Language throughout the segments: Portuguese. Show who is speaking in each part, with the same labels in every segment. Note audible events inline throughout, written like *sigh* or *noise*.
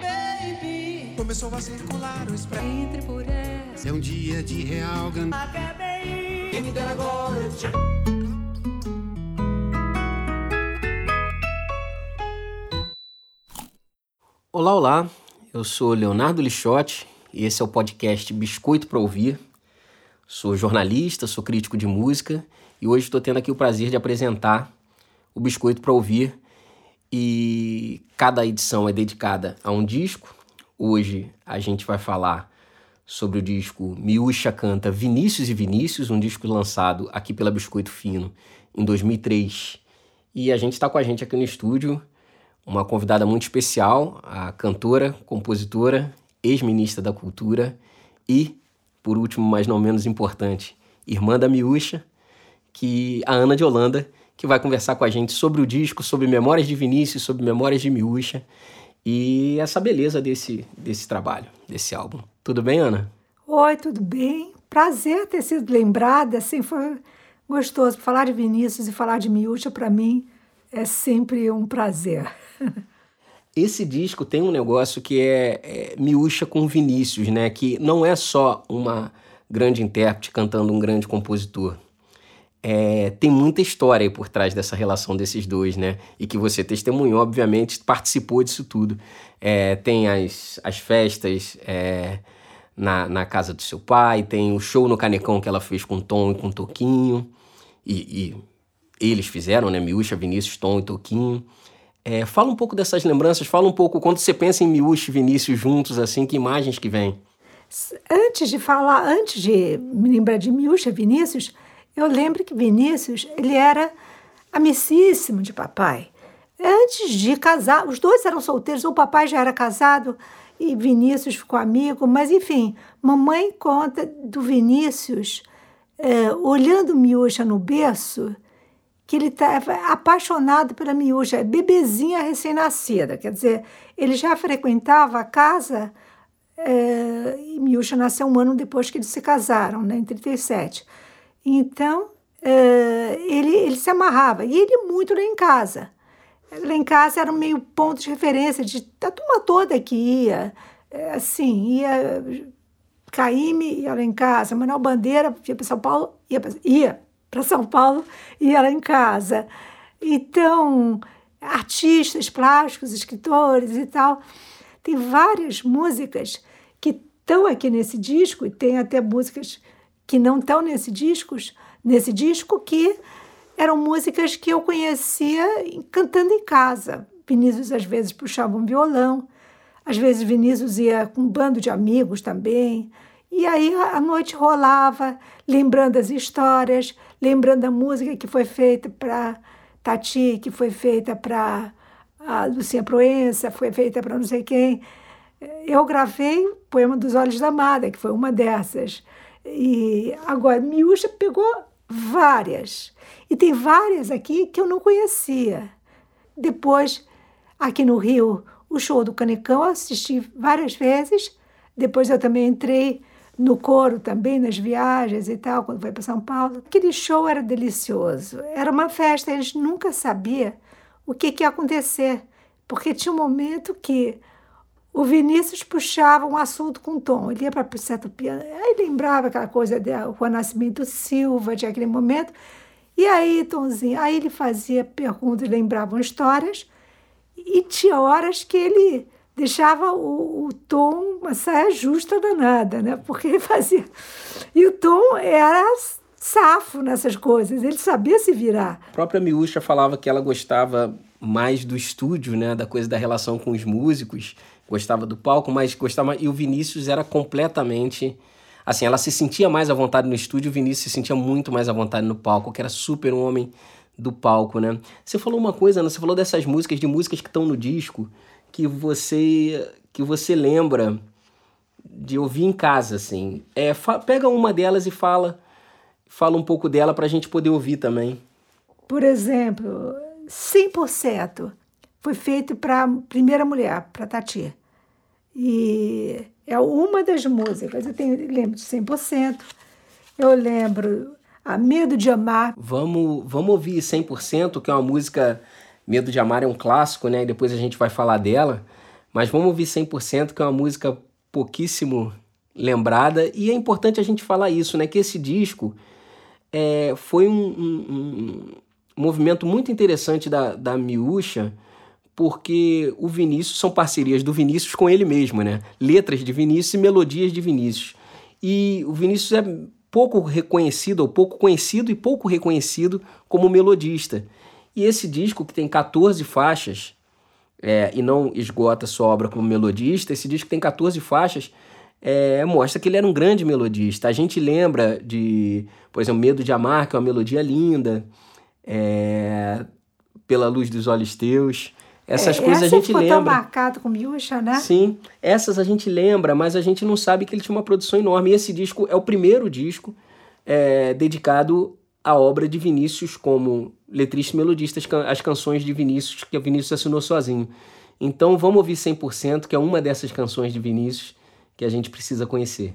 Speaker 1: Baby, começou a circular o spray.
Speaker 2: Entre por essa.
Speaker 3: É um dia de real gan...
Speaker 1: Quem me dera agora eu te...
Speaker 4: Olá, olá. Eu sou Leonardo Lixotti e esse é o podcast Biscoito para Ouvir. Sou jornalista, sou crítico de música e hoje estou tendo aqui o prazer de apresentar o Biscoito para Ouvir. E cada edição é dedicada a um disco. Hoje a gente vai falar sobre o disco Miúcha Canta Vinícius e Vinícius, um disco lançado aqui pela Biscoito Fino em 2003. E a gente está com a gente aqui no estúdio uma convidada muito especial, a cantora, compositora, ex-ministra da Cultura e, por último, mas não menos importante, irmã da Miúcha, que a Ana de Holanda, que vai conversar com a gente sobre o disco, sobre Memórias de Vinícius, sobre Memórias de Miúcha e essa beleza desse, desse trabalho, desse álbum. Tudo bem, Ana?
Speaker 5: Oi, tudo bem? Prazer ter sido lembrada, assim, foi gostoso. Falar de Vinícius e falar de Miúcha, para mim, é sempre um prazer. *laughs*
Speaker 4: Esse disco tem um negócio que é, é Miúcha com Vinícius, né? Que não é só uma grande intérprete cantando um grande compositor. É, tem muita história por trás dessa relação desses dois, né? E que você testemunhou, obviamente, participou disso tudo. É, tem as, as festas é, na, na casa do seu pai, tem o show no Canecão que ela fez com Tom e com Toquinho. E, e eles fizeram, né? Miúcha, Vinícius, Tom e Toquinho. É, fala um pouco dessas lembranças, fala um pouco, quando você pensa em Miúcha e Vinícius juntos, assim, que imagens que vêm?
Speaker 5: Antes de falar, antes de me lembrar de Miúcha Vinícius, eu lembro que Vinícius, ele era amicíssimo de papai. Antes de casar, os dois eram solteiros, o papai já era casado e Vinícius ficou amigo, mas enfim, mamãe conta do Vinícius é, olhando Miúcha no berço, que ele estava apaixonado pela Miúcha, bebezinha recém-nascida, quer dizer, ele já frequentava a casa é, e Miúcha nasceu um ano depois que eles se casaram, né, em 37. Então, é, ele, ele se amarrava, e ele muito lá em casa. Lá em casa era um meio ponto de referência de, da turma toda que ia, é, assim, ia Caíme ia lá em casa, Manuel Bandeira ia para São Paulo, ia, ia para São Paulo e ia lá em casa. Então, artistas plásticos, escritores e tal. Tem várias músicas que estão aqui nesse disco, e tem até músicas que não estão nesse, discos, nesse disco, que eram músicas que eu conhecia cantando em casa. Vinícius às vezes puxava um violão, às vezes Vinícius ia com um bando de amigos também. E aí a noite rolava, lembrando as histórias, lembrando a música que foi feita para Tati, que foi feita para Lucinha Proença, foi feita para não sei quem. Eu gravei o Poema dos Olhos da Amada, que foi uma dessas. E agora, Miúcha pegou várias. E tem várias aqui que eu não conhecia. Depois, aqui no Rio, o show do Canecão, assisti várias vezes. Depois eu também entrei no coro também, nas viagens e tal, quando foi para São Paulo. Aquele show era delicioso. Era uma festa, eles nunca sabiam o que, que ia acontecer. Porque tinha um momento que o Vinícius puxava um assunto com Tom, ele ia para certo piano, aí lembrava aquela coisa do Juan Nascimento Silva, de aquele momento, e aí, Tomzinho, aí ele fazia perguntas, lembravam histórias, e tinha horas que ele deixava o, o Tom uma saia justa danada, né? Porque ele fazia. E o Tom era safo nessas coisas, ele sabia se virar.
Speaker 4: A própria Miúcha falava que ela gostava mais do estúdio, né? Da coisa da relação com os músicos gostava do palco, mas gostava. E o Vinícius era completamente. Assim, ela se sentia mais à vontade no estúdio, o Vinícius se sentia muito mais à vontade no palco, que era super um homem do palco, né? Você falou uma coisa, Ana, você falou dessas músicas, de músicas que estão no disco, que você que você lembra de ouvir em casa, assim. É, pega uma delas e fala, fala um pouco dela para a gente poder ouvir também.
Speaker 5: Por exemplo, 100% foi feito para a primeira mulher, para Tati. E é uma das músicas, eu tenho, lembro de 100%, eu lembro A Medo de Amar.
Speaker 4: Vamos, vamos ouvir 100%, que é uma música
Speaker 2: Medo de Amar é um clássico, né? E depois a gente vai falar dela. Mas vamos ouvir 100%, que é uma música pouquíssimo lembrada. E é importante a gente falar isso, né? Que esse disco é, foi um, um, um, movimento muito interessante da, da Miúcha, porque o Vinícius são parcerias do Vinícius com ele mesmo, né? Letras de Vinícius e melodias de Vinícius. E o Vinícius é pouco reconhecido, ou pouco conhecido e pouco reconhecido como melodista. E esse disco, que tem 14 faixas, é, e não esgota sua obra como melodista, esse disco tem 14 faixas, é, mostra que ele era um grande melodista. A gente lembra de, por exemplo, Medo de Amar, que é uma melodia linda, é, Pela Luz dos Olhos Teus. Essas
Speaker 5: é,
Speaker 2: coisas a gente
Speaker 5: ficou
Speaker 2: lembra.
Speaker 5: tão marcado com Miúcha, né?
Speaker 2: Sim, essas a gente lembra, mas a gente não sabe que ele tinha uma produção enorme. E esse disco é o primeiro disco é, dedicado à obra de Vinícius como letrista e melodista, as canções de Vinícius, que o Vinícius assinou sozinho. Então vamos ouvir 100%, que é uma dessas canções de Vinícius que a gente precisa conhecer.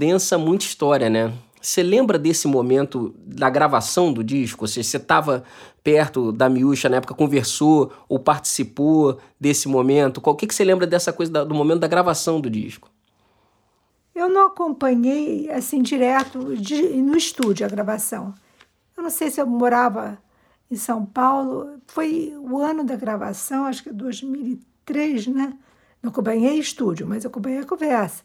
Speaker 4: condensa muita história, né? Você lembra desse momento da gravação do disco? Ou seja, você estava perto da Miúcha na época, conversou ou participou desse momento? O que, que você lembra dessa coisa do momento da gravação do disco?
Speaker 5: Eu não acompanhei assim direto de, no estúdio a gravação. Eu não sei se eu morava em São Paulo. Foi o ano da gravação, acho que 2003, né? Não acompanhei estúdio, mas acompanhei a conversa.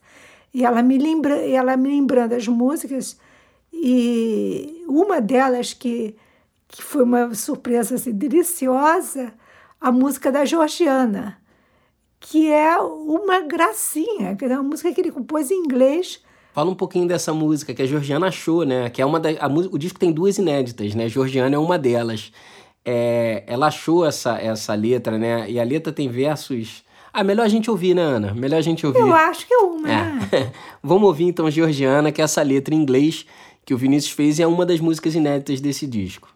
Speaker 5: E ela me lembra, ela me lembrando as músicas e uma delas que, que foi uma surpresa assim, deliciosa, a música da Georgiana, que é uma gracinha, que é uma música que ele compôs em inglês.
Speaker 4: Fala um pouquinho dessa música que a Georgiana achou, né? Que é uma da, a, o disco tem duas inéditas, né? Georgiana é uma delas. É, ela achou essa, essa letra, né? E a letra tem versos. Ah, melhor a gente ouvir, né, Ana? Melhor a gente ouvir.
Speaker 5: Eu acho que é uma,
Speaker 4: é.
Speaker 5: né? *laughs*
Speaker 4: Vamos ouvir então Georgiana, que é essa letra em inglês que o Vinícius fez e é uma das músicas inéditas desse disco.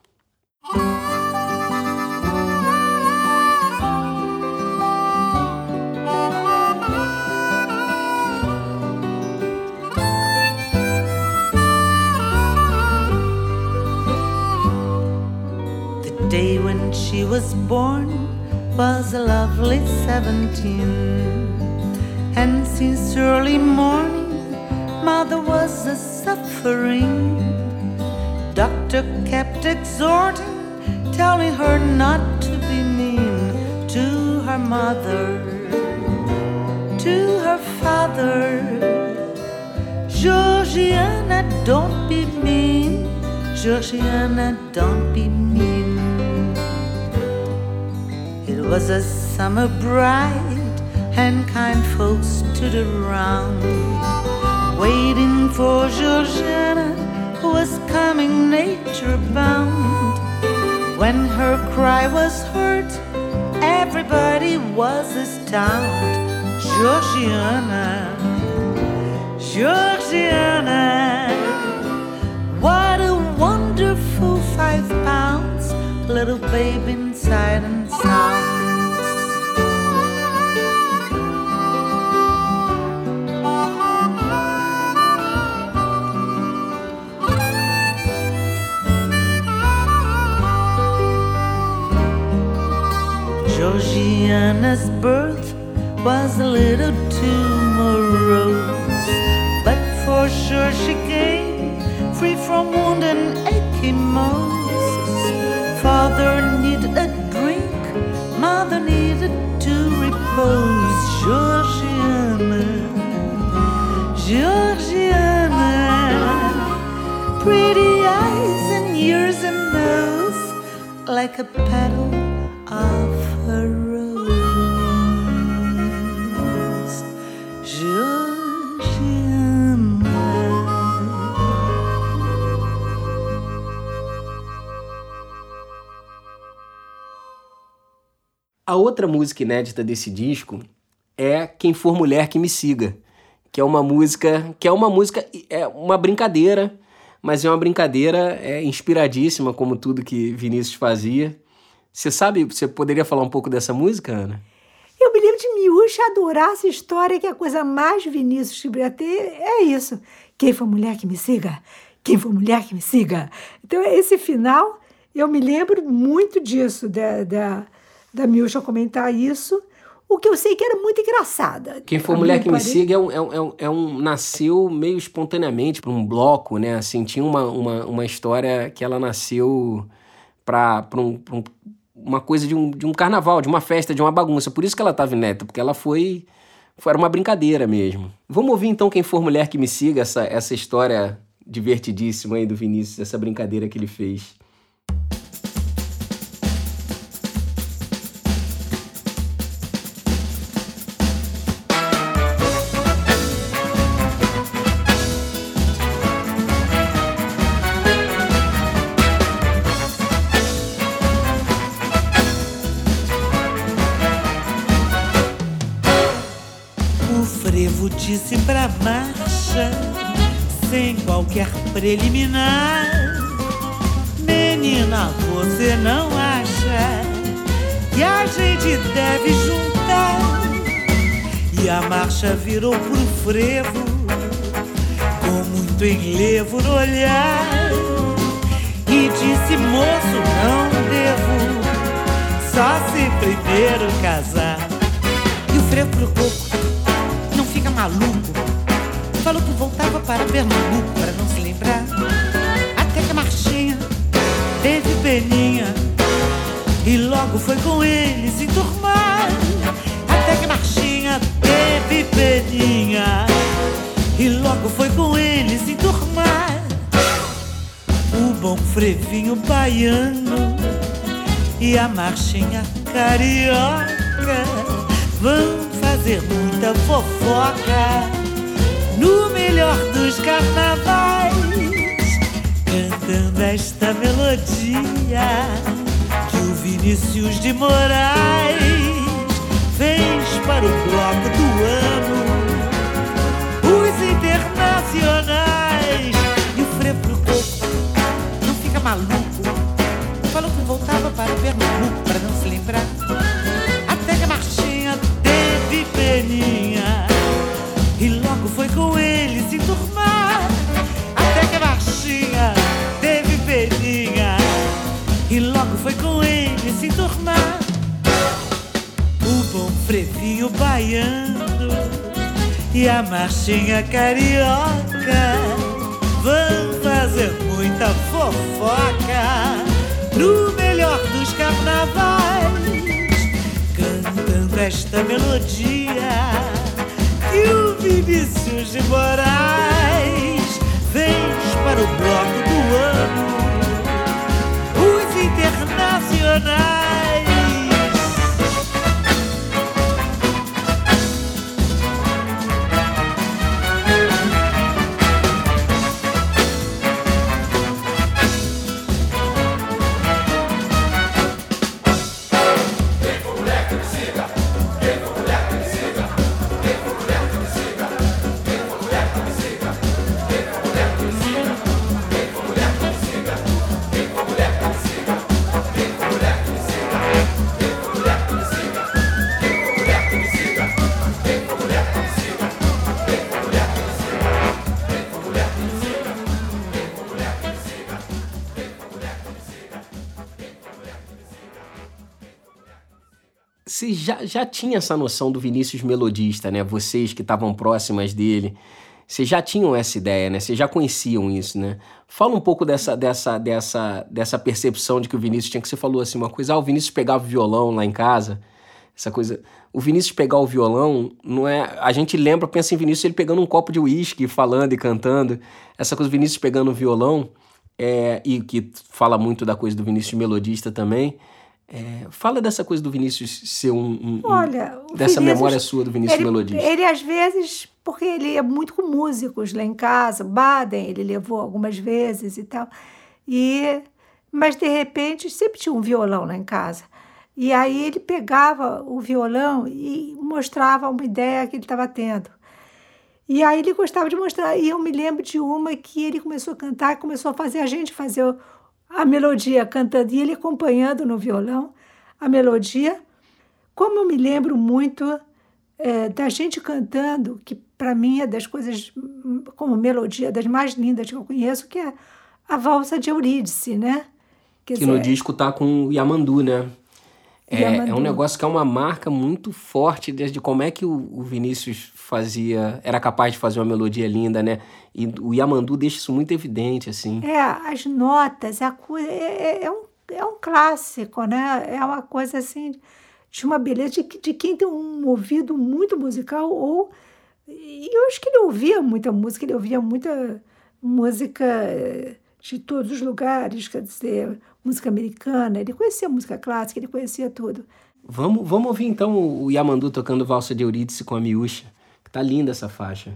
Speaker 2: The day when she was born was a lovely seventeen, and since early morning mother was a suffering. Doctor kept exhorting, telling her not to be mean to her mother, to her father. Georgiana, don't be mean. Georgiana, don't be mean. Was a summer bright, and kind folks stood around waiting for Georgiana, who was coming nature bound. When her cry was heard, everybody was astounded. Georgiana, Georgiana, what a wonderful five pounds, little babe inside and sound. Georgiana's birth was a little too morose, but for sure she came free from wound and ecchymosis. Father needed a drink, mother needed to repose. Georgiana, Georgiana, pretty eyes and ears and nose like a petal
Speaker 4: outra música inédita desse disco é Quem For Mulher Que Me Siga, que é uma música que é uma música é uma brincadeira, mas é uma brincadeira é inspiradíssima como tudo que Vinícius fazia. Você sabe, você poderia falar um pouco dessa música, Ana?
Speaker 5: Eu me lembro de Miúcha adorar essa história, que a coisa mais Vinícius que podia ter é isso. Quem for mulher que me siga, quem for mulher que me siga. Então, esse final, eu me lembro muito disso, da, da, da Miúcha comentar isso. O que eu sei que era muito engraçada.
Speaker 4: Quem for
Speaker 5: A
Speaker 4: mulher que me siga é um, é um, é um, é um- nasceu meio espontaneamente para um bloco, né? Assim, tinha uma, uma, uma história que ela nasceu para um, pra um- uma coisa de um, de um carnaval, de uma festa, de uma bagunça. Por isso que ela estava ineta, porque ela foi, foi era uma brincadeira mesmo. Vamos ouvir então quem for mulher que me siga essa, essa história divertidíssima aí do Vinícius, essa brincadeira que ele fez.
Speaker 2: Preliminar. Menina, você não acha que a gente deve juntar? E a marcha virou pro frevo, com muito enlevo no olhar. E disse, moço, não devo, só se primeiro casar. E o frevo pro coco não fica maluco. Falou que voltava para Pernambuco para não se teve peninha e logo foi com ele se enturmar. Até que marchinha teve peninha e logo foi com ele se enturmar. O bom frevinho baiano e a marchinha carioca vão fazer muita fofoca no melhor dos carnavais, cantando esta melodia que o Vinícius de Moraes fez para o bloco do ano.
Speaker 4: Já, tinha essa noção do Vinícius melodista, né? Vocês que estavam próximas dele, vocês já tinham essa ideia, né? Vocês já conheciam isso, né? Fala um pouco dessa, dessa, dessa, dessa percepção de que o Vinícius tinha que você falou assim uma coisa, ah, o Vinícius pegava o violão lá em casa, essa coisa. O Vinícius pegar o violão, não é. A gente lembra, pensa em Vinícius ele pegando um copo de uísque, falando e cantando. Essa coisa, o Vinícius pegando o violão, é, e que fala muito da coisa do Vinícius melodista também. É, fala dessa coisa do Vinícius ser um. um
Speaker 5: Olha,
Speaker 4: dessa
Speaker 5: Vinícius,
Speaker 4: memória sua do Vinícius
Speaker 5: ele,
Speaker 4: melodista.
Speaker 5: Ele, às vezes, porque ele ia muito com músicos lá em casa, Baden, ele levou algumas vezes e tal. E, mas, de repente, sempre tinha um violão lá em casa. E aí ele pegava o violão e mostrava uma ideia que ele estava tendo. E aí ele gostava de mostrar. E eu me lembro de uma que ele começou a cantar, começou a fazer a gente fazer a melodia cantando e ele acompanhando no violão a melodia. Como eu me lembro muito é, da gente cantando, que para mim é das coisas, como melodia, das mais lindas que eu conheço, que é a valsa de Eurídice, né?
Speaker 4: Quer que dizer, no disco tá com o Yamandu, né? É, é, um negócio que é uma marca muito forte desde como é que o, o, Vinícius fazia, era capaz de fazer uma melodia linda, né? E o Yamandu deixa isso muito evidente, assim.
Speaker 5: É, as notas, a coisa, é, é, é, um, é um clássico, né? É uma coisa assim de uma beleza de, de quem tem um ouvido muito musical ou e eu acho que ele ouvia muita música, ele ouvia muita música de todos os lugares, quer dizer, música americana, ele conhecia música clássica, ele conhecia tudo.
Speaker 4: Vamos, vamos ouvir então o Yamandu tocando Valsa de Eurídice com a Miúcha, que tá linda essa faixa.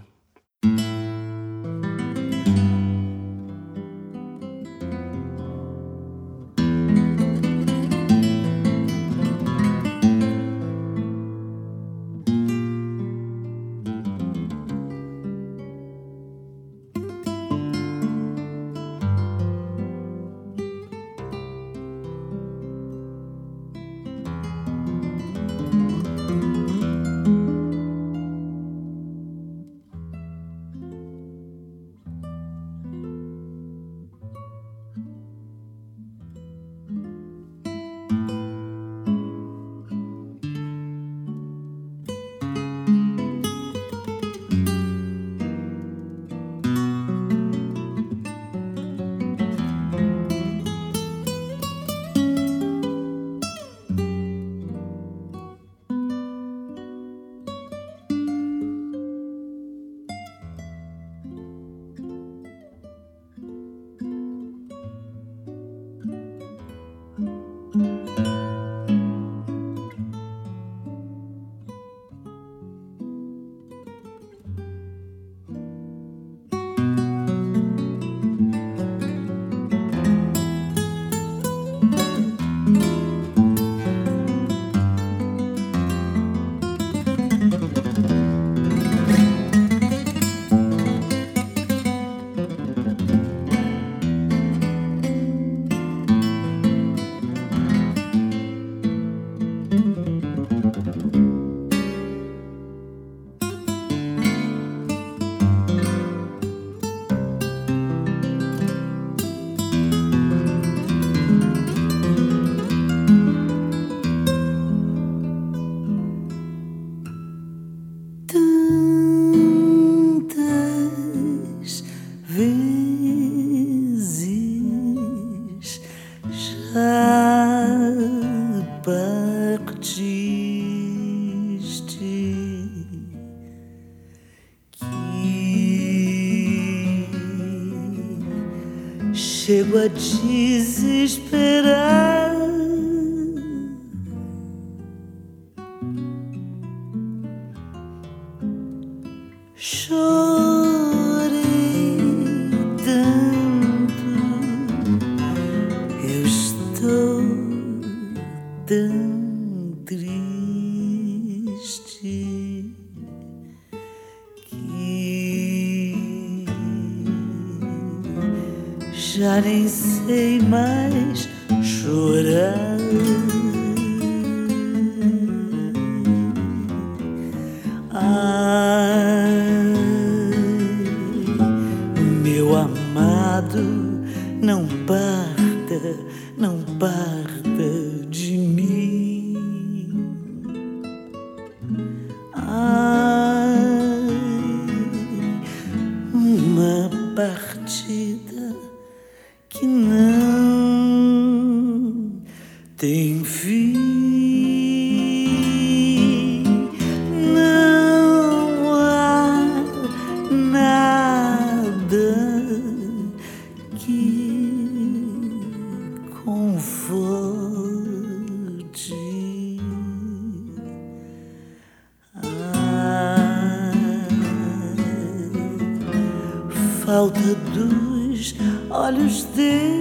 Speaker 2: Falta dos olhos teus.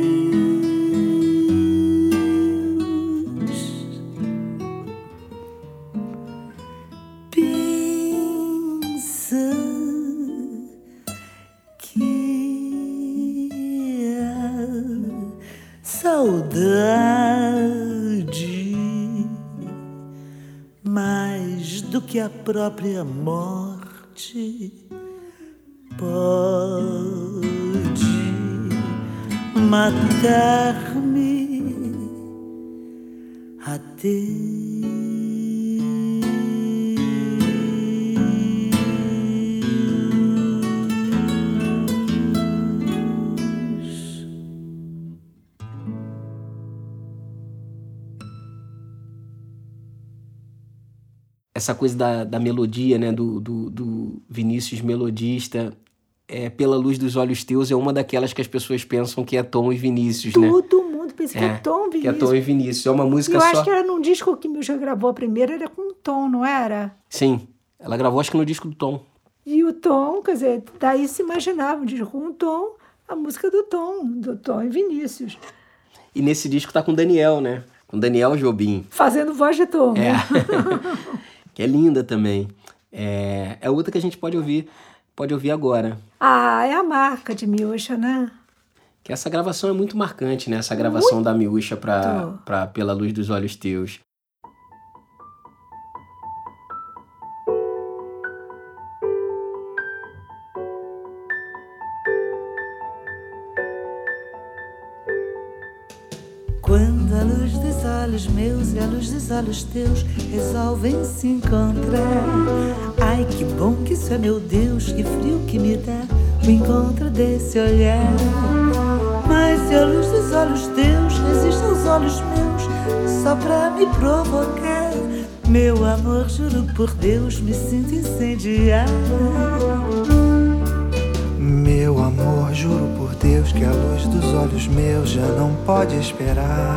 Speaker 2: Pensa que a saudade mais do que a própria morte matar-me até.
Speaker 4: Essa coisa da, da melodia, né? Do, do, do Vinícius melodista. É, Pela Luz dos Olhos Teus é uma daquelas que as pessoas pensam que é Tom e Vinícius, né?
Speaker 5: Todo mundo pensa que é Tom
Speaker 4: Que é
Speaker 5: Vinícius.
Speaker 4: Tom e Vinícius. É uma
Speaker 5: E
Speaker 4: música
Speaker 5: eu
Speaker 4: só.
Speaker 5: acho que era num disco que Milja gravou a primeira, era com o Tom, não era?
Speaker 4: Sim. Ela gravou, acho que no disco do Tom.
Speaker 5: E o Tom, quer dizer, daí se imaginava um disco com o Tom, a música do Tom, do Tom e Vinícius.
Speaker 4: E nesse disco tá com o Daniel, né? Com o Daniel Jobim.
Speaker 5: Fazendo voz de Tom.
Speaker 4: É. *laughs* que é linda também. É, é outra que a gente pode ouvir, pode ouvir agora.
Speaker 5: Ah, é a marca de Miúcha, né?
Speaker 4: Que essa gravação é muito marcante, né? Essa gravação da Miúcha pra,
Speaker 5: Muito.
Speaker 4: pra Pela Luz dos Olhos Teus.
Speaker 2: Olhos meus e a luz dos olhos teus resolvem se encontrar. Ai, que bom que isso é, meu Deus, que frio que me dá o encontro desse olhar. Mas se a luz dos olhos teus resiste aos olhos meus só pra me provocar, meu amor, juro por Deus, me sinto incendiar.
Speaker 6: Meu amor, juro por Deus que a luz dos olhos meus já não pode esperar.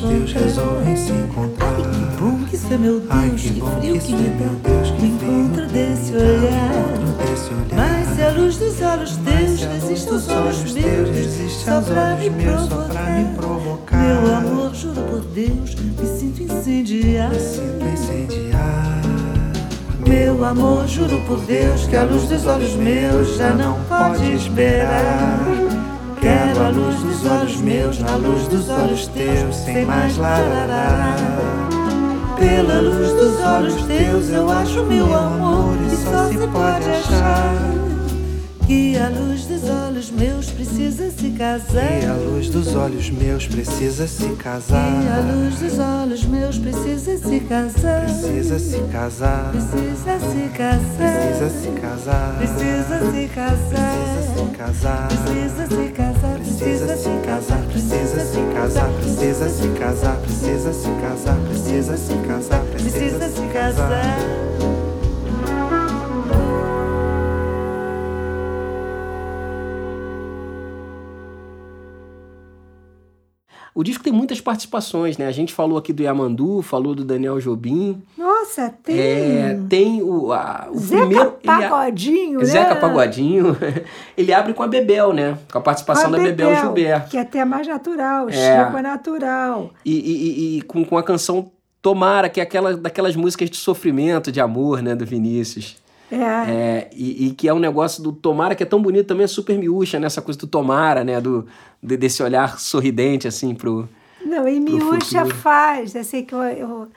Speaker 2: Teus resolvem se encontrar. Ai, que bom que isso é meu Deus,
Speaker 6: Ai,
Speaker 2: que,
Speaker 6: que bom
Speaker 2: frio
Speaker 6: que
Speaker 2: que
Speaker 6: isso
Speaker 2: me
Speaker 6: é, meu
Speaker 2: dá
Speaker 6: Deus, que
Speaker 2: o encontro desse olhar. Mas se a luz dos olhos teus resiste aos olhos meus,
Speaker 6: resiste
Speaker 2: só pra me
Speaker 6: me
Speaker 2: provocar. Meu amor, juro por Deus, me sinto incendiar.
Speaker 6: Sinto incendiar.
Speaker 2: Meu amor, juro por Deus que a luz dos olhos meus já não pode esperar. Quero a luz dos olhos meus, na luz dos olhos teus, sem mais larará. Pela luz dos olhos teus eu acho meu amor e só se pode achar. Que a luz olhos meus precisa se casar.
Speaker 3: E a luz dos olhos meus precisa se casar.
Speaker 2: Que a luz dos olhos meus precisa se casar.
Speaker 3: Precisa se casar.
Speaker 2: Precisa se casar.
Speaker 3: Precisa se casar.
Speaker 2: Precisa se casar.
Speaker 3: Precisa se casar.
Speaker 2: Precisa se casar.
Speaker 3: Precisa se casar. Precisa se casar. Precisa se casar. Precisa se casar.
Speaker 2: Precisa se casar.
Speaker 4: O disco tem muitas participações, né? A gente falou aqui do Yamandu, falou do Daniel Jobim.
Speaker 5: Nossa, tem.
Speaker 4: É, tem o, a, o
Speaker 5: Zeca
Speaker 4: primeiro.
Speaker 5: Pagodinho,
Speaker 4: ele,
Speaker 5: né?
Speaker 4: Zeca Pagodinho. *laughs* ele abre com a Bebel, né? Com a participação
Speaker 5: Com a
Speaker 4: da Bebel, Gilberto.
Speaker 5: Que é até mais natural,
Speaker 4: É.
Speaker 5: Chico é natural.
Speaker 4: E, e- e- e com, com a canção Tomara, que é aquela daquelas músicas de sofrimento, de amor, né? Do Vinícius.
Speaker 5: É.
Speaker 4: É, e, e que é um negócio do Tomara que é tão bonito também, é super miúcha, né? Essa coisa do Tomara, né? Do, de- desse olhar sorridente, assim, pro.
Speaker 5: Não, e Miúcha faz, eu sei que eu, eu,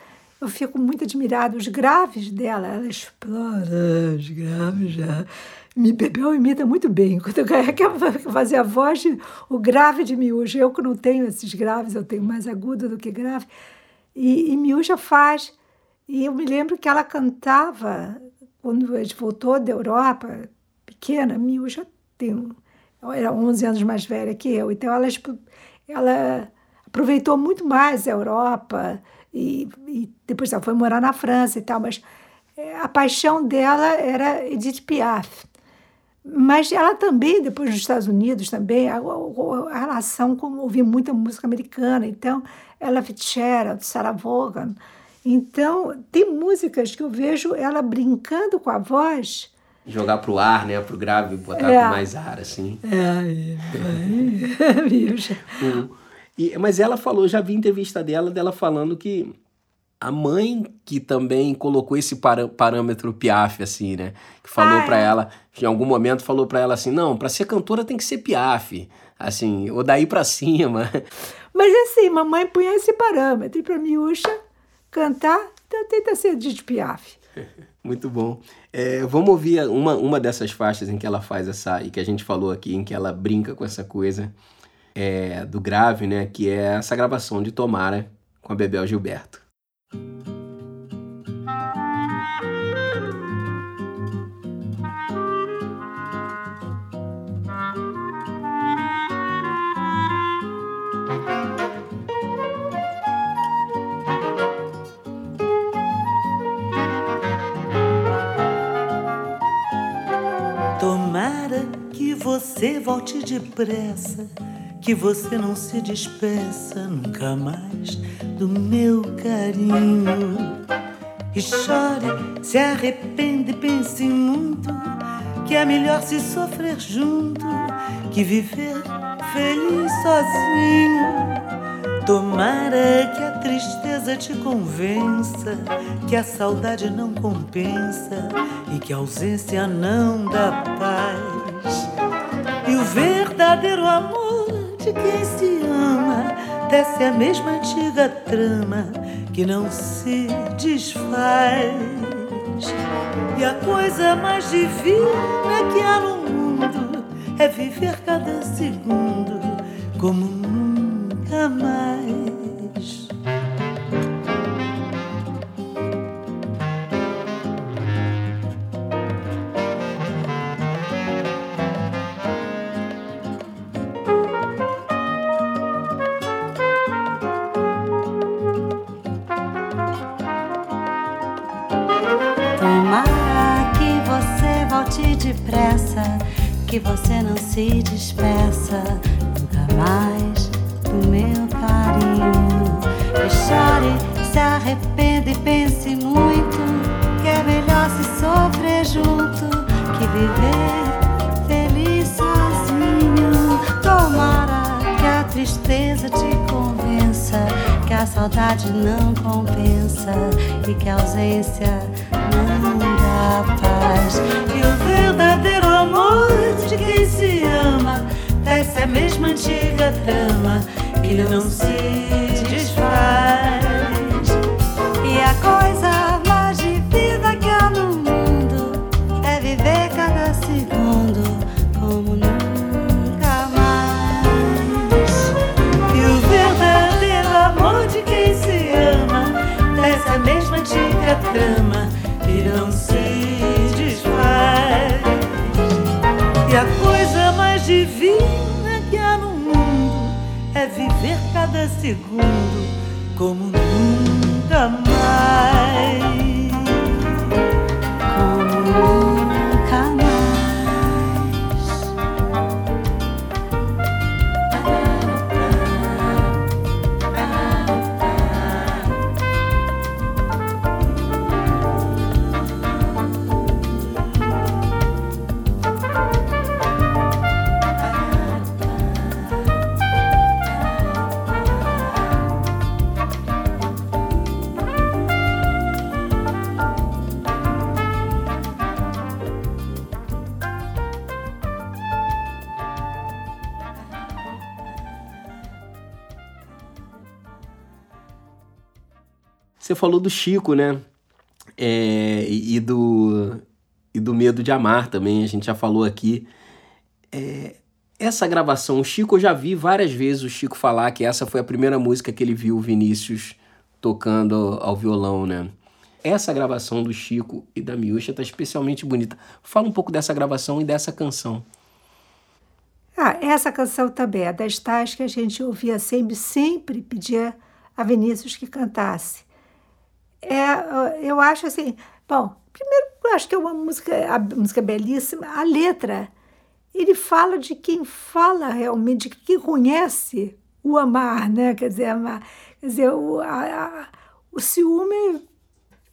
Speaker 5: eu fico muito admirada, os graves dela, ela explora os graves já. Me Bebel imita muito bem. Quando eu quero fazer a voz, o grave de Miúcha, eu que não tenho esses graves, eu tenho mais agudo do que grave. E, e Miúcha faz. E eu me lembro que ela cantava, quando a gente voltou da Europa, pequena, Miúcha tem, um- ela era 11 anos mais velha que eu, então ela, ela aproveitou muito mais a Europa e, e depois ela foi morar na França e tal, mas eh, a paixão dela era Edith Piaf. Mas ela também, depois nos Estados Unidos também, a, a- a relação com ouvir muita música americana. Então, ela Fitzgerald, Sarah Vaughan. Então, tem músicas que eu vejo ela brincando com a voz.
Speaker 4: Jogar pro ar, né? Pro grave, botar
Speaker 5: É.
Speaker 4: com mais ar, assim.
Speaker 5: É, bicha.
Speaker 4: O- e, mas ela falou, já vi entrevista dela, dela falando que a mãe que também colocou esse parâ- parâmetro Piaf, assim, né? Que falou
Speaker 5: Ah,
Speaker 4: pra
Speaker 5: é.
Speaker 4: ela, em algum momento falou pra ela assim, não, pra ser cantora tem que ser Piaf, assim, ou daí pra cima.
Speaker 5: Mas assim, mamãe põe esse parâmetro. E para Miúcha cantar, então tenta ser de Piaf. *laughs*
Speaker 4: Muito bom. É, vamos ouvir uma, uma dessas faixas em que ela faz essa, e que a gente falou aqui, em que ela brinca com essa coisa é, do grave, né? Que é essa gravação de Tomara com a Bebel Gilberto.
Speaker 2: Você volte depressa, que você não se despeça nunca mais do meu carinho. E chore, se arrepende, pense muito, que é melhor se sofrer junto que viver feliz sozinho. Tomara que a tristeza te convença que a saudade não compensa e que a ausência não dá paz. Verdadeiro amor de quem se ama desce a mesma antiga trama que não se desfaz. E a coisa mais divina que há no mundo é viver cada segundo como nunca mais.
Speaker 7: Que você não se despeça nunca mais do meu carinho. E chore, se arrependa e pense muito, que é melhor se sofrer junto que viver feliz sozinho. Tomara que a tristeza te convença, que a saudade não compensa e que a ausência
Speaker 2: capaz. E o verdadeiro amor de quem se ama desce a mesma antiga trama que não se desfaz. E a coisa mais de vida que há no mundo é viver cada segundo como nunca mais. E o verdadeiro amor de quem se ama dessa mesma antiga trama viver cada segundo como nunca mais.
Speaker 4: Você falou do Chico, né? É, e, do, e do Medo de Amar também, a gente já falou aqui. É, essa gravação, o Chico, eu já vi várias vezes o Chico falar que essa foi a primeira música que ele viu o Vinícius tocando ao violão, né? Essa gravação do Chico e da Miúcha tá especialmente bonita. Fala um pouco dessa gravação e dessa canção.
Speaker 5: Ah, essa canção também é das tais que a gente ouvia sempre, sempre pedia a Vinícius que cantasse. É, eu acho assim, bom, primeiro eu acho que é uma música, a música é belíssima, a letra, ele fala de quem fala realmente, de quem conhece o amar, né? Quer dizer, amar, quer dizer, o, a, a, o ciúme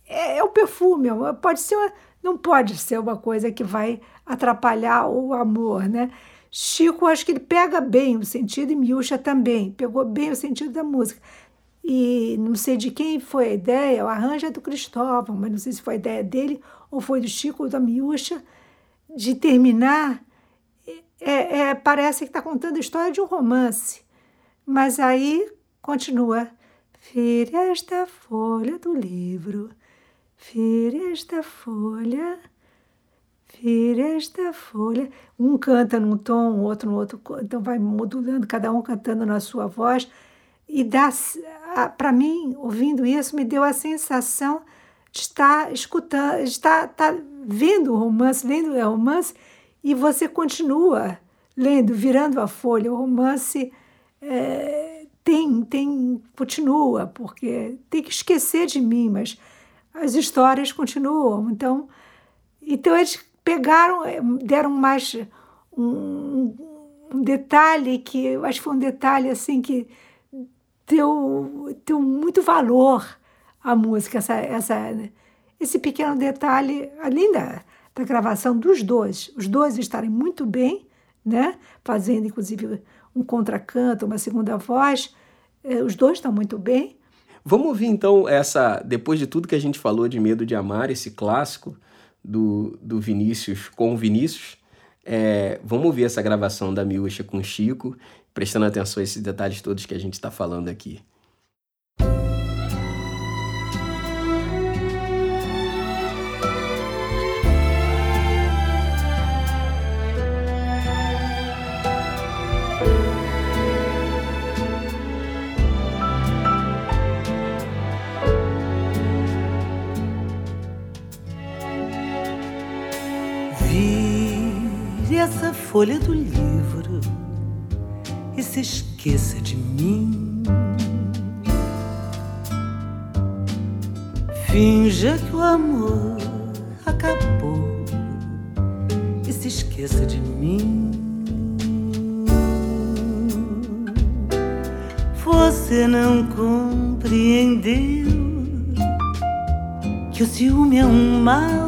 Speaker 5: é, é o perfume, pode ser, uma, não pode ser uma coisa que vai atrapalhar o amor, né? Chico, acho que ele pega bem o sentido, e Miúcha também, pegou bem o sentido da música. E não sei de quem foi a ideia, o arranjo é do Cristóvão, mas não sei se foi a ideia dele ou foi do Chico ou da Miúcha, de terminar. É, é, parece que está contando a história de um romance. Mas aí continua. Vire esta folha do livro, vire esta folha, vire esta folha. Um canta num tom, o outro no outro, então vai modulando, cada um cantando na sua voz. E para mim, ouvindo isso, me deu a sensação de estar escutando, de estar, estar vendo o romance, lendo o romance, e você continua lendo, virando a folha. O romance é, tem, tem, continua, porque tem que esquecer de mim, mas as histórias continuam. Então, então eles pegaram, deram mais um, um detalhe que eu acho que foi um detalhe assim que deu, deu muito valor à música, essa, essa, esse pequeno detalhe, além da, da gravação dos dois, os dois estarem muito bem, né? fazendo inclusive um contracanto, uma segunda voz, eh, os dois estão muito bem.
Speaker 4: Vamos ouvir então essa, depois de tudo que a gente falou de Medo de Amar, esse clássico do, do Vinícius com o Vinícius, é, vamos ouvir essa gravação da Miúcha com Chico prestando atenção a esses detalhes todos que a gente está falando aqui.
Speaker 2: Essa folha do livro se esqueça de mim. Finja que o amor acabou e se esqueça de mim. Você não compreendeu que o ciúme é um mal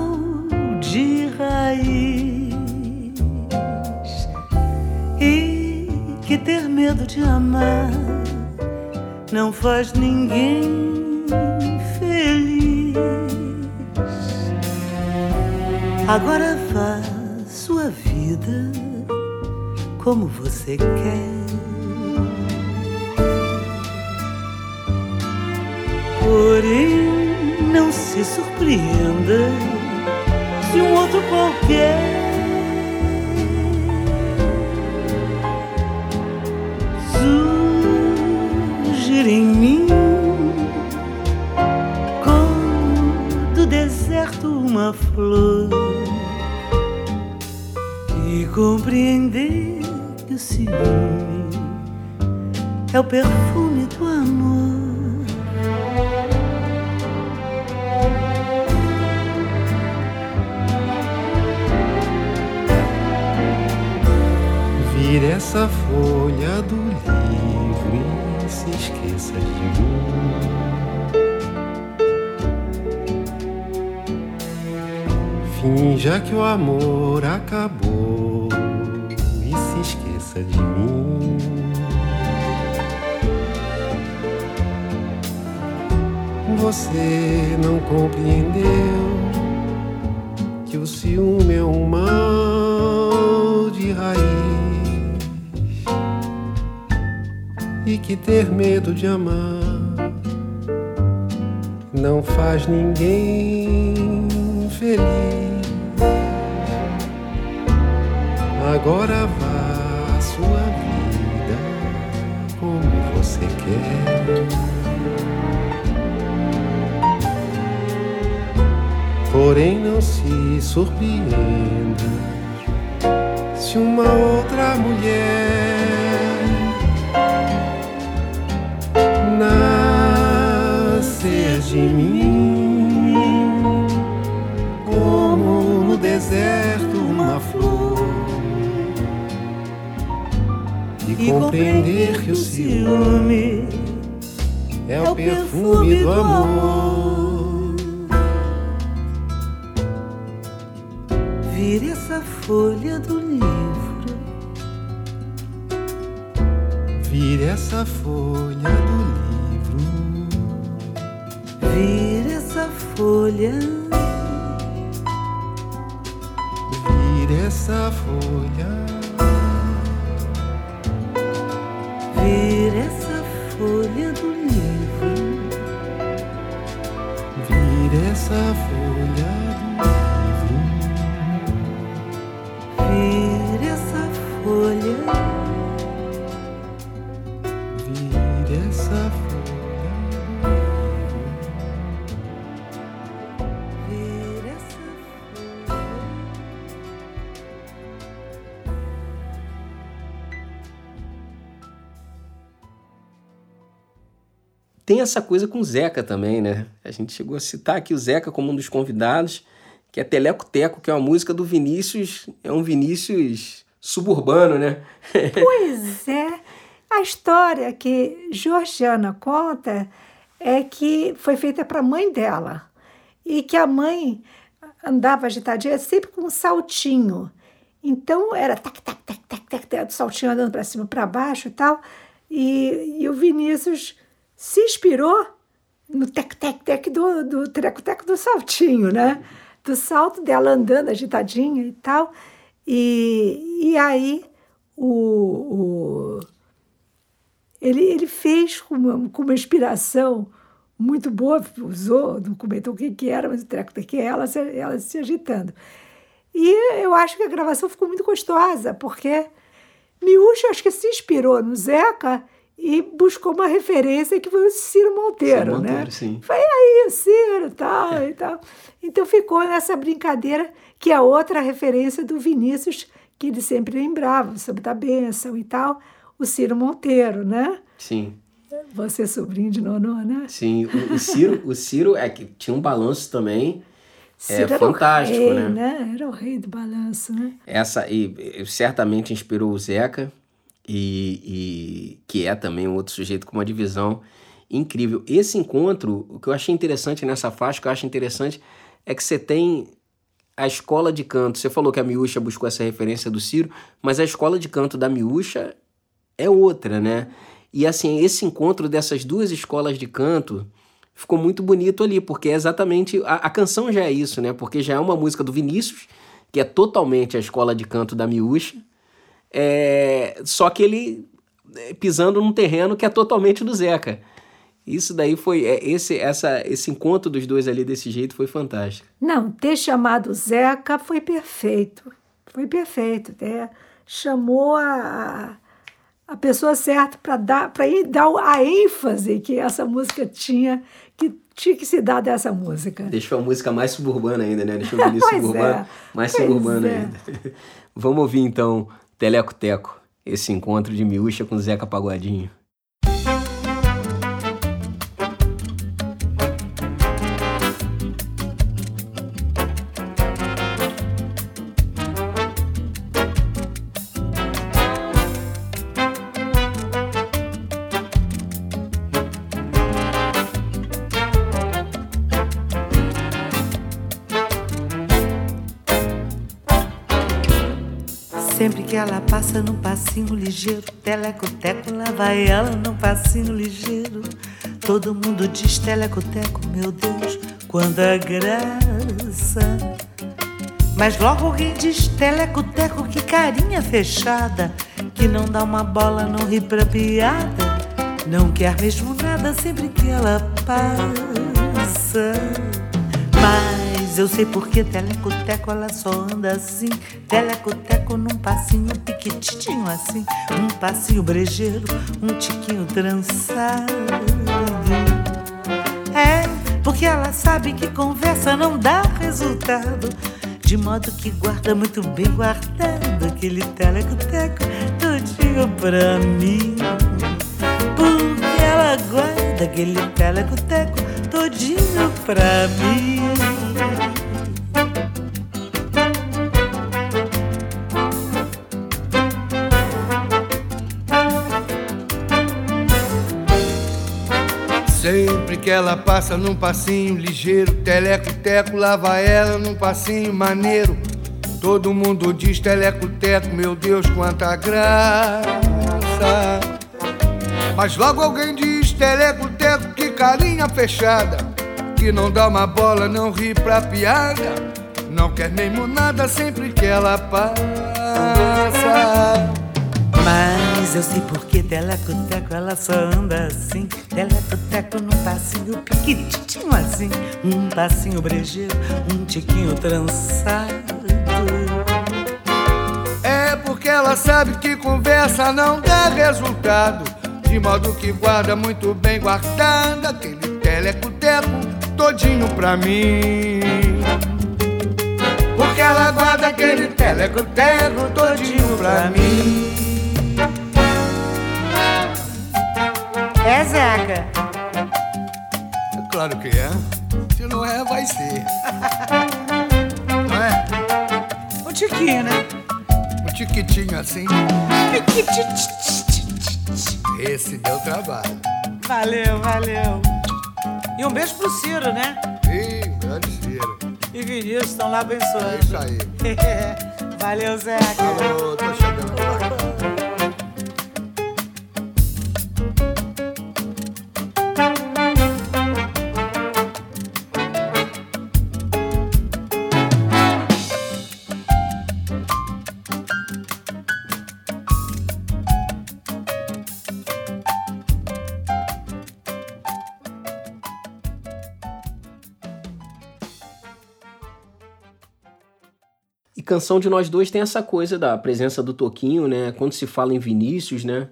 Speaker 2: medo de amar não faz ninguém feliz. Agora vá sua vida como você quer. Porém, não se surpreenda se um outro qualquer deserto uma flor e compreender que o ciúme é o perfume do amor.
Speaker 8: Vire essa folha do livro e se esqueça de mim. Finja que o amor acabou e se esqueça de mim. Você não compreendeu que o ciúme é um mal de raiz e que ter medo de amar não faz ninguém feliz. Agora vá a sua vida como você quer. Porém, não se surpreenda se uma outra mulher nascer de mim, e compreender que o ciúme é o perfume do amor.
Speaker 2: Vire essa folha do livro.
Speaker 8: Vire essa folha do livro.
Speaker 2: Vire essa folha.
Speaker 8: Folha
Speaker 2: do livro.
Speaker 4: Tem essa coisa com o Zeca também, né? A gente chegou a citar aqui o Zeca como um dos convidados, que é Teleco Teco, que é uma música do Vinícius, é um Vinícius suburbano, né? *laughs*
Speaker 5: Pois é. A história que Georgiana conta é que foi feita para a mãe dela. E que a mãe andava agitadinha sempre com um saltinho. Então era tac, tac, tac, tac, tac, tac, saltinho andando para cima, para baixo e tal. E, e o Vinícius se inspirou no tec-tec-tec do, do treco-teco do saltinho, né? Do salto dela andando agitadinha e tal. E, e aí o, o ele, ele fez com uma, com uma inspiração muito boa, usou, não comentou o que, que era, mas o treco que é ela, ela se agitando. E eu acho que a gravação ficou muito gostosa, porque Miúcha acho que se inspirou no Zeca e buscou uma referência que foi o Ciro Monteiro,
Speaker 4: Ciro Monteiro,
Speaker 5: né?
Speaker 4: sim.
Speaker 5: Foi aí, o Ciro tal, e tal. Então ficou nessa brincadeira, que é outra referência do Vinícius, que ele sempre lembrava, sobre da bênção e tal, o Ciro Monteiro, né?
Speaker 4: Sim,
Speaker 5: Você é sobrinho de Nonô, né?
Speaker 4: sim. O, o Ciro, o Ciro é que tinha um balanço também.
Speaker 5: Ciro era o
Speaker 4: fantástico,
Speaker 5: rei,
Speaker 4: né?
Speaker 5: Era o rei do balanço, né?
Speaker 4: Essa e, e certamente inspirou o Zeca e, e que é também um outro sujeito com uma divisão incrível. Esse encontro, o que eu achei interessante nessa faixa, o que eu acho interessante é que você tem a escola de canto. Você falou que a Miúcha buscou essa referência do Ciro, mas a escola de canto da Miúcha é outra, né? E assim, esse encontro dessas duas escolas de canto ficou muito bonito ali, porque é exatamente. A, a canção já é isso, né? Porque já é uma música do Vinícius, que é totalmente a escola de canto da Miúcha, é, só que ele é, pisando num terreno que é totalmente do Zeca. Isso daí foi é, esse essa esse encontro dos dois ali desse jeito foi fantástico.
Speaker 5: Não, ter chamado Zeca foi perfeito. Foi perfeito. É, chamou a, a pessoa certa para dar para ir dar a ênfase que essa música tinha, que tinha que se dar dessa música.
Speaker 4: Deixou a música mais suburbana ainda, né? Deixou o *laughs* Vinícius
Speaker 5: Pois
Speaker 4: suburbano,
Speaker 5: é,
Speaker 4: mais
Speaker 5: pois
Speaker 4: suburbano
Speaker 5: é.
Speaker 4: ainda. *laughs* Vamos ouvir então Teleco Teco, esse encontro de Miúcha com Zeca Pagodinho.
Speaker 2: Passa num passinho ligeiro, teleco-teco, lá vai ela num passinho ligeiro. Todo mundo diz teleco-teco, meu Deus, quanta graça. Mas logo alguém diz teleco-teco, que carinha fechada, que não dá uma bola, não ri pra piada, não quer mesmo nada sempre que ela passa. Mas eu sei porque telecoteco ela só anda assim. Telecoteco num passinho piquititinho assim. Um passinho brejeiro, um tiquinho trançado. É, porque ela sabe que conversa não dá resultado. De modo que guarda muito bem guardado aquele telecoteco todinho pra mim. Porque ela guarda aquele telecoteco todinho pra mim.
Speaker 9: Que ela passa num passinho ligeiro, teleco-teco lava ela num passinho maneiro. Todo mundo diz teleco-teco, meu Deus, quanta graça. Mas logo alguém diz teleco-teco, que carinha fechada. Que não dá uma bola, não ri pra piada. Não quer mesmo nada sempre que ela passa.
Speaker 2: Mas eu sei porque telecoteco ela só anda assim. Telecoteco num passinho piquititinho assim. Um passinho brejeiro, um tiquinho trançado.
Speaker 9: É porque ela sabe que conversa não dá resultado. De modo que guarda muito bem guardado aquele teleco-teco todinho pra mim. Porque ela guarda aquele teleco-teco todinho pra mim.
Speaker 2: É, Zeca?
Speaker 9: Claro que é. Se não é, vai ser. *laughs* Não é?
Speaker 2: Um tiquinho, né?
Speaker 9: Um tiquitinho assim. Esse deu trabalho.
Speaker 2: Valeu, valeu. E um beijo pro Ciro, né?
Speaker 9: Ih, grande Ciro.
Speaker 2: E Vinícius estão lá
Speaker 9: É
Speaker 2: abençoando.
Speaker 9: isso aí. *laughs*
Speaker 2: valeu, Zeca.
Speaker 9: Alô, tô chegando lá.
Speaker 4: Canção de Nós Dois tem essa coisa da presença do Toquinho, né? Quando se fala em Vinícius, né?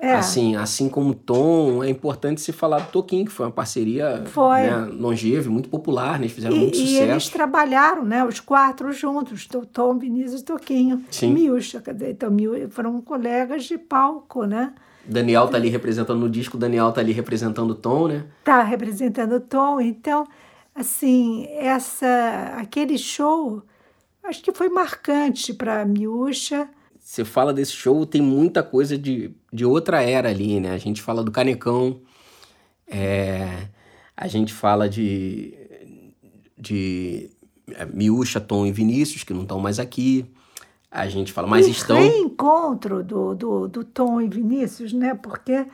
Speaker 5: É.
Speaker 4: Assim, assim como Tom, é importante se falar do Toquinho, que foi uma parceria
Speaker 5: Foi.
Speaker 4: né, longeva, e muito popular, né? Eles fizeram
Speaker 5: E,
Speaker 4: muito
Speaker 5: e
Speaker 4: sucesso.
Speaker 5: eles trabalharam, né? Os quatro juntos, to- Tom, Vinícius e Toquinho.
Speaker 4: Sim.
Speaker 5: Miúcha, então, foram colegas de palco, né?
Speaker 4: Daniel tá ali representando no disco, Daniel tá ali representando o Tom, né?
Speaker 5: Tá representando o Tom. Então, assim, essa, aquele show, acho que foi marcante para Miúcha.
Speaker 4: Você fala desse show, tem muita coisa de, de outra era ali, né? A gente fala do Canecão, é, a gente fala de, de é, Miúcha, Tom e Vinícius, que não estão mais aqui. A gente fala, mas
Speaker 5: e
Speaker 4: estão.
Speaker 5: reencontro do, do, do Tom e Vinícius, né? Porque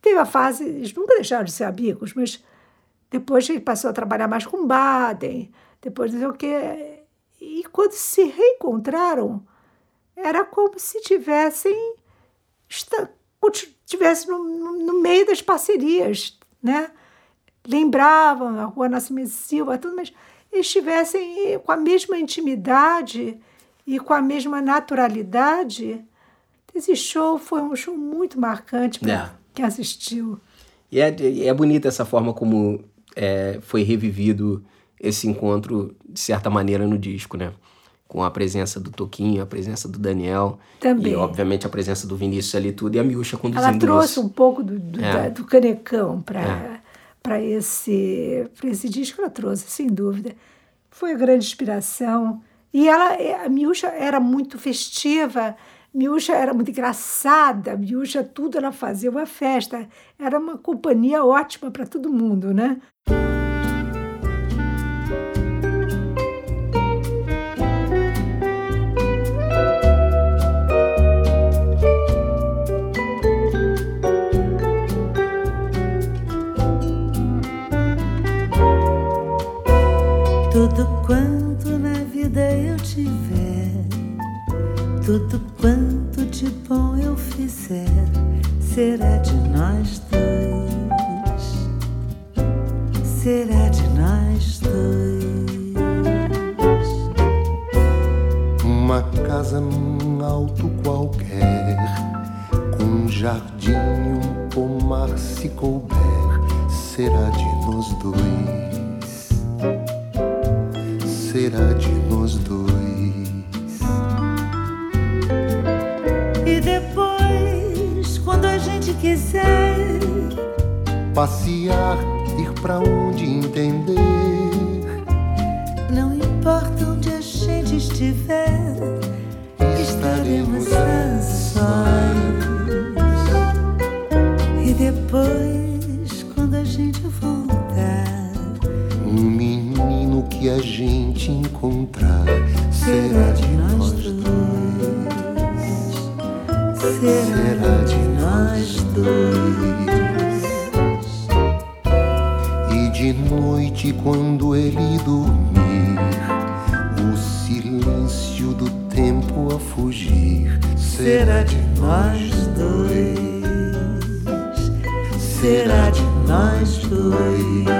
Speaker 5: teve a fase, eles nunca deixaram de ser amigos, mas Depois ele passou a trabalhar mais com Baden, depois não sei o quê. E quando se reencontraram, era como se tivessem tivesse no, no, meio das parcerias, né? Lembravam a Rua Nascimento Silva, tudo, mas estivessem com a mesma intimidade e com a mesma naturalidade. Esse show foi um show muito marcante para é. quem assistiu.
Speaker 4: E é, é bonita essa forma como é, foi revivido esse encontro, de certa maneira, no disco, né? Com a presença do Toquinho, a presença do Daniel.
Speaker 5: Também.
Speaker 4: E, obviamente, a presença do Vinícius ali tudo. E a Miúcha conduzindo
Speaker 5: Ela trouxe um pouco do, do, é. da, do canecão para é. esse, esse disco. Ela trouxe, sem dúvida. Foi a grande inspiração. E ela, a Miúcha era muito festiva, Miúcha era muito engraçada, Miúcha tudo ela fazia uma festa. Era uma companhia ótima para todo mundo, né?
Speaker 7: Tudo quanto na vida eu tiver, tudo quanto de bom eu fizer, será de nós dois, será de nós dois.
Speaker 3: Uma casa num alto qualquer, com um jardim, um pomar se couber, será de nós dois será de nós dois.
Speaker 7: E depois, quando a gente quiser
Speaker 3: passear, ir pra onde entender,
Speaker 7: não importa onde a gente estiver, estaremos a sós. E depois,
Speaker 3: que a gente te encontrar será de nós dois. Será de nós dois. E de noite, quando ele dormir, o silêncio do tempo a fugir será de nós dois. Será de nós dois.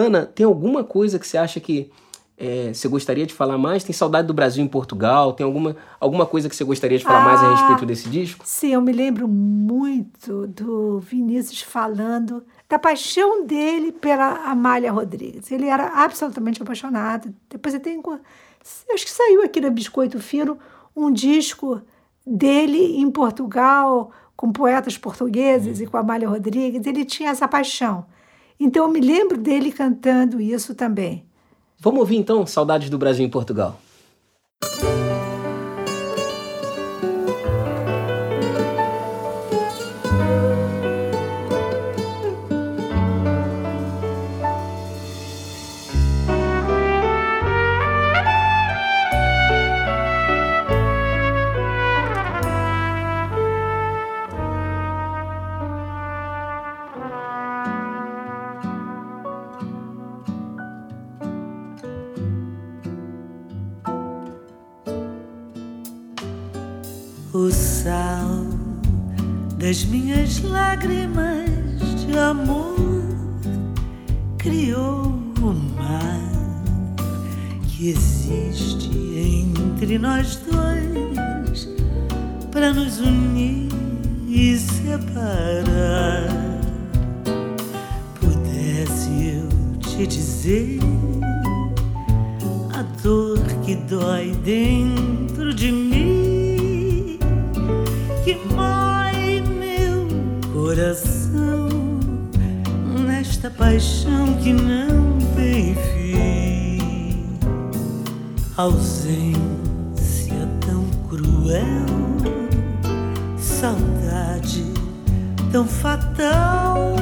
Speaker 4: Ana, tem alguma coisa que você acha que é, você gostaria de falar mais? Tem saudade do Brasil em Portugal? Tem alguma, alguma coisa que você gostaria de falar ah, mais a respeito desse disco?
Speaker 5: Sim, eu me lembro muito do Vinícius falando da paixão dele pela Amália Rodrigues. Ele era absolutamente apaixonado. Depois ele tem. Acho que saiu aqui na Biscoito Fino um disco dele em Portugal, com poetas portugueses hum. e com a Amália Rodrigues. Ele tinha essa paixão. Então eu me lembro dele cantando isso também.
Speaker 4: Vamos ouvir então Saudades do Brasil em Portugal.
Speaker 2: Separar. Pudesse eu te dizer a dor que dói dentro de mim, que mói meu coração nesta paixão que não tem fim. Ausência tão cruel, saudade tão fatal.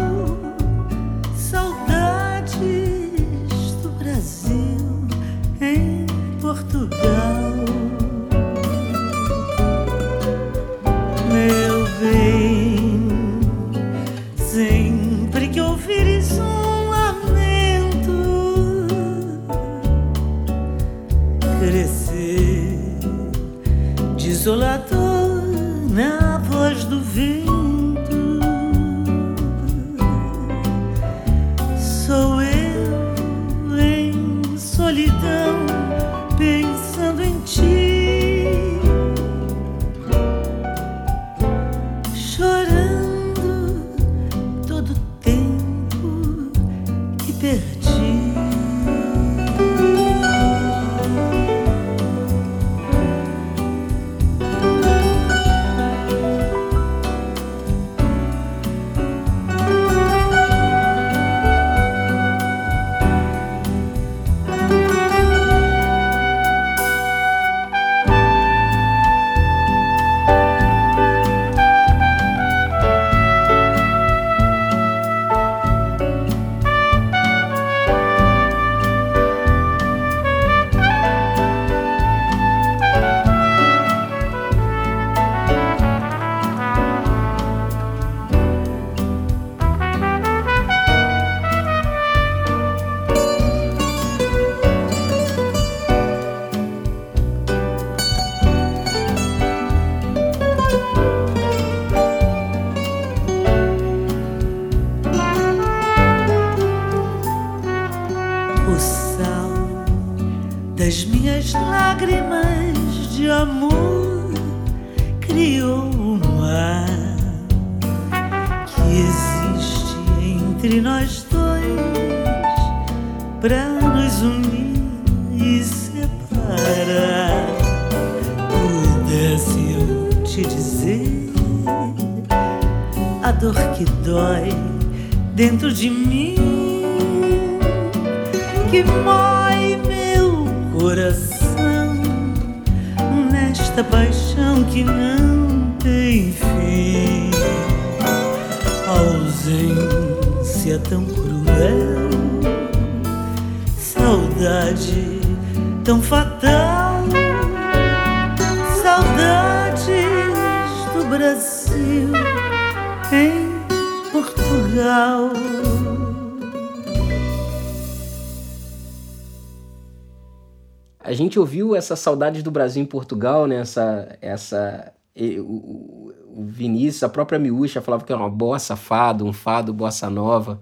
Speaker 4: Essa saudade do Brasil em Portugal, né? Essa, essa, o, o- Vinícius, a própria Miúcha falava que era uma bossa fado, um fado bossa nova.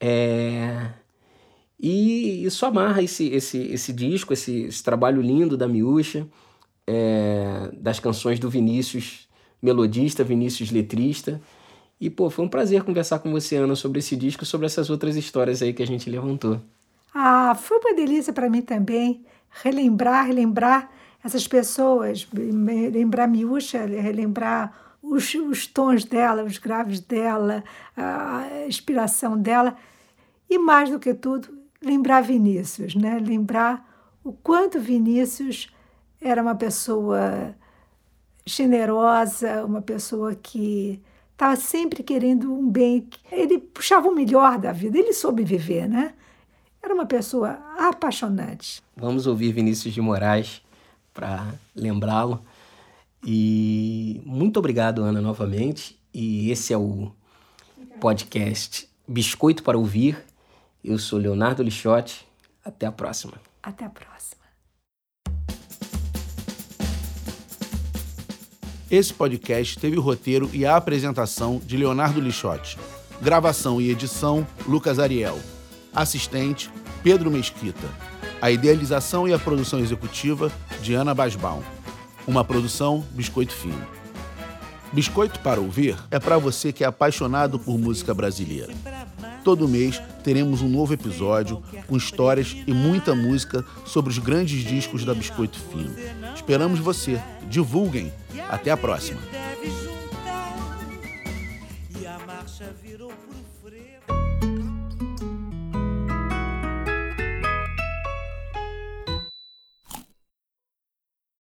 Speaker 4: É, E isso amarra esse, esse, esse disco, esse, esse trabalho lindo da Miúcha, é, das canções do Vinícius, melodista, Vinícius letrista. E, pô, foi um prazer conversar com você, Ana, sobre esse disco sobre essas outras histórias aí que a gente levantou.
Speaker 5: Ah, foi uma delícia para mim também relembrar, relembrar essas pessoas, lembrar Miúcha, relembrar os, os tons dela, os graves dela, a inspiração dela. E mais do que tudo, lembrar Vinícius, né? Lembrar o quanto Vinícius era uma pessoa generosa, uma pessoa que estava sempre querendo um bem. Ele puxava o melhor da vida, ele soube viver, né? Era uma pessoa apaixonante.
Speaker 4: Vamos ouvir Vinícius de Moraes para lembrá-lo. E muito obrigado, Ana, novamente. E esse é o podcast Biscoito para Ouvir. Eu sou Leonardo Lixotti. Até a próxima.
Speaker 5: Até a próxima.
Speaker 10: Esse podcast teve o roteiro e a apresentação de Leonardo Lixotti. Gravação e edição, Lucas Ariel. Assistente, Pedro Mesquita. A idealização e a produção executiva, de Ana Basbaum. Uma produção Biscoito Fino. Biscoito para ouvir é para você que é apaixonado por música brasileira. Todo mês teremos um novo episódio com histórias e muita música sobre os grandes discos da Biscoito Fino. Esperamos você. Divulguem. Até a próxima.